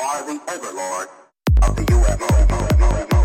are the overlord of the UFO.